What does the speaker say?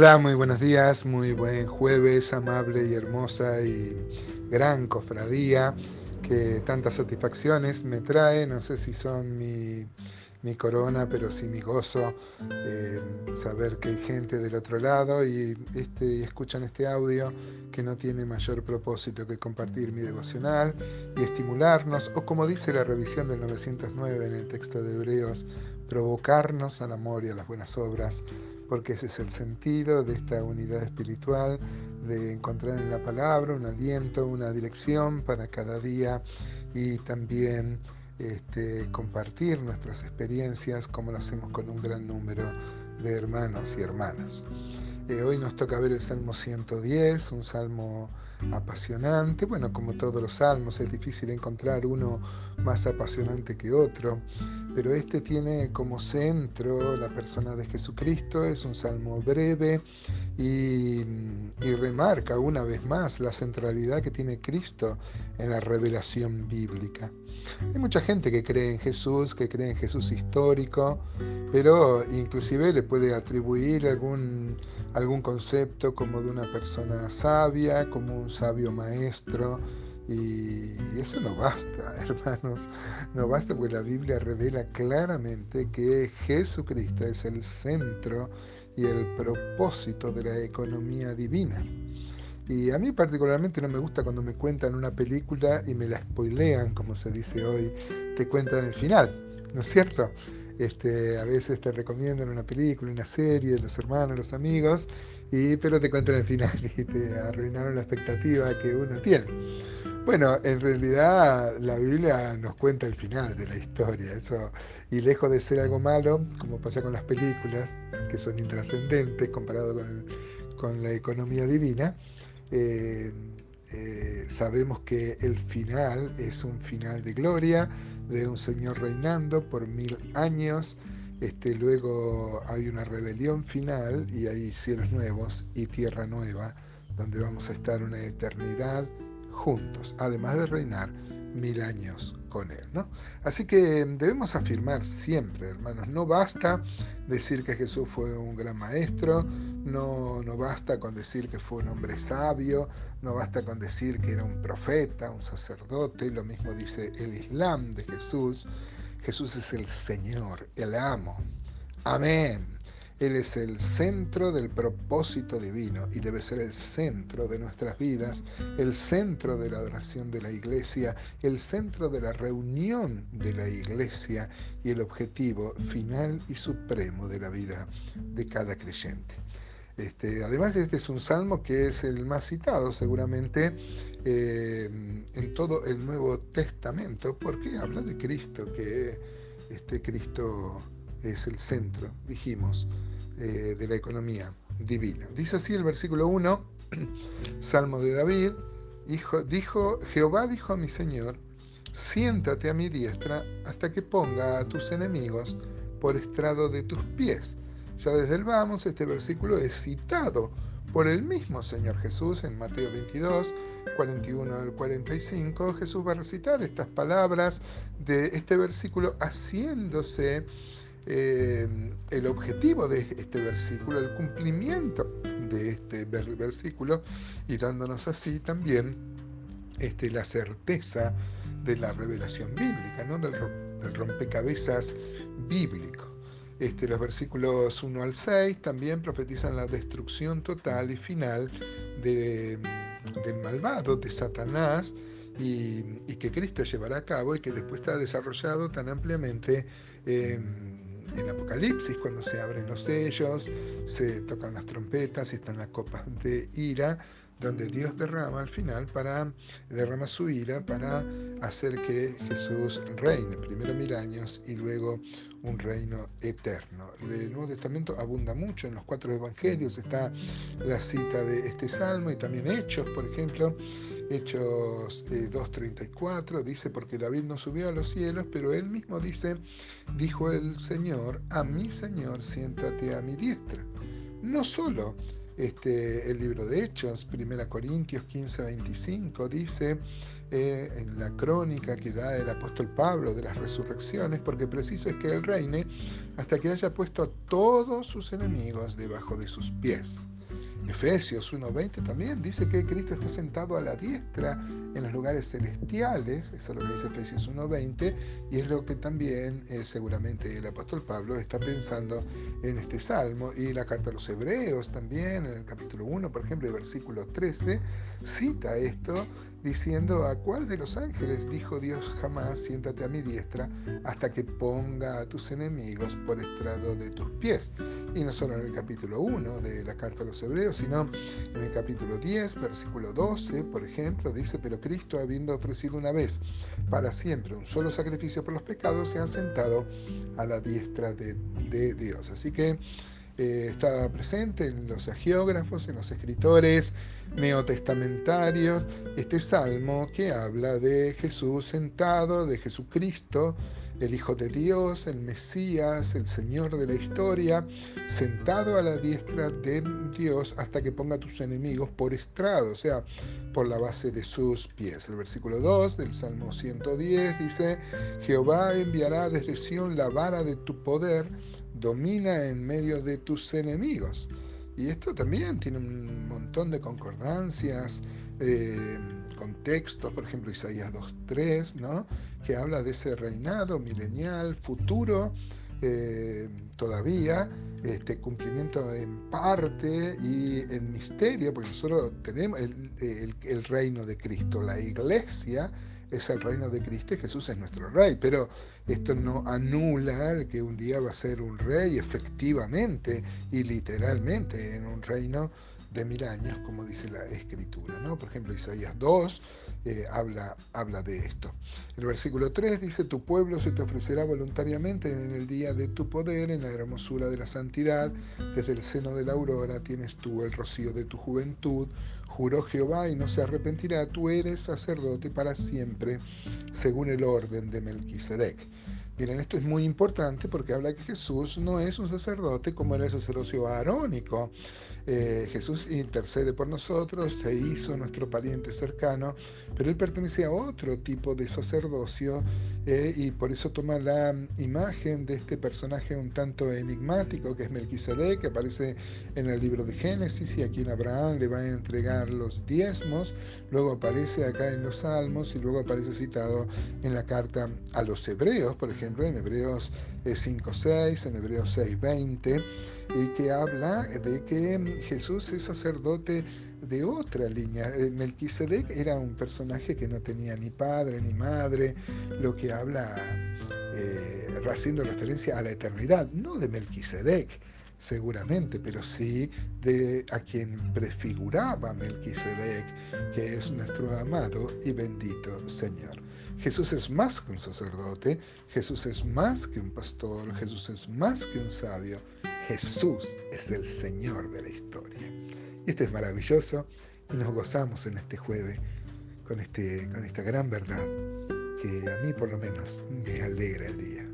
Hola, muy buenos días, muy buen jueves, amable y hermosa y gran cofradía que tantas satisfacciones me trae. No sé si son mi, corona, pero sí mi gozo eh, saber que hay gente del otro lado y, este, y escuchan este audio que no tiene mayor propósito que compartir mi devocional y estimularnos, o como dice la revisión del 909 en el texto de Hebreos, provocarnos al amor y a las buenas obras porque ese es el sentido de esta unidad espiritual, de encontrar en la palabra un aliento, una dirección para cada día y también este, compartir nuestras experiencias como lo hacemos con un gran número de hermanos y hermanas. Hoy nos toca ver el Salmo 110, un salmo apasionante. Bueno, como todos los salmos, es difícil encontrar uno más apasionante que otro, pero este tiene como centro la persona de Jesucristo, es un salmo breve y, y remarca una vez más la centralidad que tiene Cristo en la revelación bíblica. Hay mucha gente que cree en Jesús, que cree en Jesús histórico, pero inclusive le puede atribuir algún, algún concepto como de una persona sabia, como un sabio maestro, y eso no basta, hermanos, no basta porque la Biblia revela claramente que Jesucristo es el centro y el propósito de la economía divina. Y a mí particularmente no me gusta cuando me cuentan una película y me la spoilean, como se dice hoy, te cuentan el final, ¿no es cierto? Este, a veces te recomiendan una película, una serie, los hermanos, los amigos, y, pero te cuentan el final y te arruinaron la expectativa que uno tiene. Bueno, en realidad la Biblia nos cuenta el final de la historia, eso, y lejos de ser algo malo, como pasa con las películas, que son intrascendentes comparado con, con la economía divina, eh, sabemos que el final es un final de gloria, de un Señor reinando por mil años. Este, luego hay una rebelión final y hay cielos nuevos y tierra nueva, donde vamos a estar una eternidad juntos, además de reinar mil años con Él. ¿no? Así que debemos afirmar siempre, hermanos, no basta decir que Jesús fue un gran maestro, no, no basta con decir que fue un hombre sabio, no basta con decir que era un profeta, un sacerdote, lo mismo dice el Islam de Jesús. Jesús es el Señor, el amo. Amén. Él es el centro del propósito divino y debe ser el centro de nuestras vidas, el centro de la adoración de la iglesia, el centro de la reunión de la iglesia y el objetivo final y supremo de la vida de cada creyente. Este, además, este es un salmo que es el más citado seguramente eh, en todo el Nuevo Testamento, porque habla de Cristo, que este Cristo es el centro, dijimos, eh, de la economía divina. Dice así el versículo 1, Salmo de David, hijo, dijo, Jehová dijo a mi Señor, siéntate a mi diestra hasta que ponga a tus enemigos por estrado de tus pies. Ya desde el vamos, este versículo es citado por el mismo Señor Jesús en Mateo 22, 41 al 45. Jesús va a recitar estas palabras de este versículo haciéndose eh, el objetivo de este versículo, el cumplimiento de este versículo y dándonos así también este, la certeza de la revelación bíblica, ¿no? del, rompecabezas bíblico. Este, los versículos 1 al 6 también profetizan la destrucción total y final del malvado, de Satanás, y, que Cristo llevará a cabo y que después está desarrollado tan ampliamente en Apocalipsis, cuando se abren los sellos, se tocan las trompetas y están las copas de ira, donde Dios derrama al final para derrama su ira para hacer que Jesús reine, primero mil años y luego un reino eterno. El Nuevo Testamento abunda mucho, en los cuatro evangelios está la cita de este salmo y también Hechos, por ejemplo. Hechos 2.34 eh, dice, porque David no subió a los cielos, pero él mismo dice, dijo el Señor, a mi Señor siéntate a mi diestra. No solo Este, el libro de Hechos, 1 Corintios 15, 25, dice eh, en la crónica que da el apóstol Pablo de las resurrecciones, porque preciso es que él reine hasta que haya puesto a todos sus enemigos debajo de sus pies. Efesios 1.20 también dice que Cristo está sentado a la diestra en los lugares celestiales, eso es lo que dice Efesios 1.20, y es lo que también eh, seguramente el apóstol Pablo está pensando en este salmo. Y la carta a los Hebreos también, en el capítulo 1, por ejemplo, el versículo 13, cita esto diciendo, ¿a cuál de los ángeles dijo Dios jamás, siéntate a mi diestra hasta que ponga a tus enemigos por estrado de tus pies? Y no solo en el capítulo 1 de la carta a los Hebreos, sino en el capítulo 10, versículo 12, por ejemplo, dice, pero Cristo, habiendo ofrecido una vez para siempre un solo sacrificio por los pecados, se ha sentado a la diestra de, de Dios. Así que eh, está presente en los geógrafos, en los escritores neotestamentarios, este salmo que habla de Jesús sentado, de Jesucristo, el Hijo de Dios, el Mesías, el Señor de la historia, sentado a la diestra de Dios hasta que ponga a tus enemigos por estrado, o sea, por la base de sus pies. El versículo 2 del Salmo 110 dice, Jehová enviará desde Sión la vara de tu poder, domina en medio de tus enemigos. Y esto también tiene un montón de concordancias, eh, contextos, por ejemplo Isaías 2.3, ¿no? que habla de ese reinado milenial futuro eh, todavía, este cumplimiento en parte y en misterio, porque nosotros tenemos el reino de Cristo, la iglesia es el reino de Cristo y Jesús es nuestro rey. Pero esto no anula que un día va a ser un rey efectivamente y literalmente en un reino de mil años, como dice la escritura. ¿no? Por ejemplo, Isaías 2 eh, habla, habla de esto. El versículo 3 dice, tu pueblo se te ofrecerá voluntariamente en el día de tu poder, en la hermosura de la santidad, desde el seno de la aurora tienes tú el rocío de tu juventud, Juró Jehová y no se arrepentirá, tú eres sacerdote para siempre, según el orden de Melquisedec. Miren, esto es muy importante porque habla que Jesús no es un sacerdote como era el sacerdocio arónico. Eh, Jesús intercede por nosotros, se hizo nuestro pariente cercano, pero él pertenece a otro tipo de sacerdocio eh, y por eso toma la imagen de este personaje un tanto enigmático que es Melquisedec, que aparece en el libro de Génesis y a quien Abraham le va a entregar los diezmos, luego aparece acá en los Salmos y luego aparece citado en la carta a los Hebreos, por ejemplo en Hebreos 5.6, en Hebreos 6.20, y que habla de que Jesús es sacerdote de otra línea. Eh, Melquisedec era un personaje que no tenía ni padre ni madre, lo que habla eh, haciendo referencia a la eternidad, no de Melquisedec, seguramente, pero sí de a quien prefiguraba Melquisedec, que es nuestro amado y bendito Señor. Jesús es más que un sacerdote, Jesús es más que un pastor, Jesús es más que un sabio, Jesús es el Señor de la historia. Y esto es maravilloso y nos gozamos en este jueves con, este, con esta gran verdad que a mí por lo menos me alegra el día.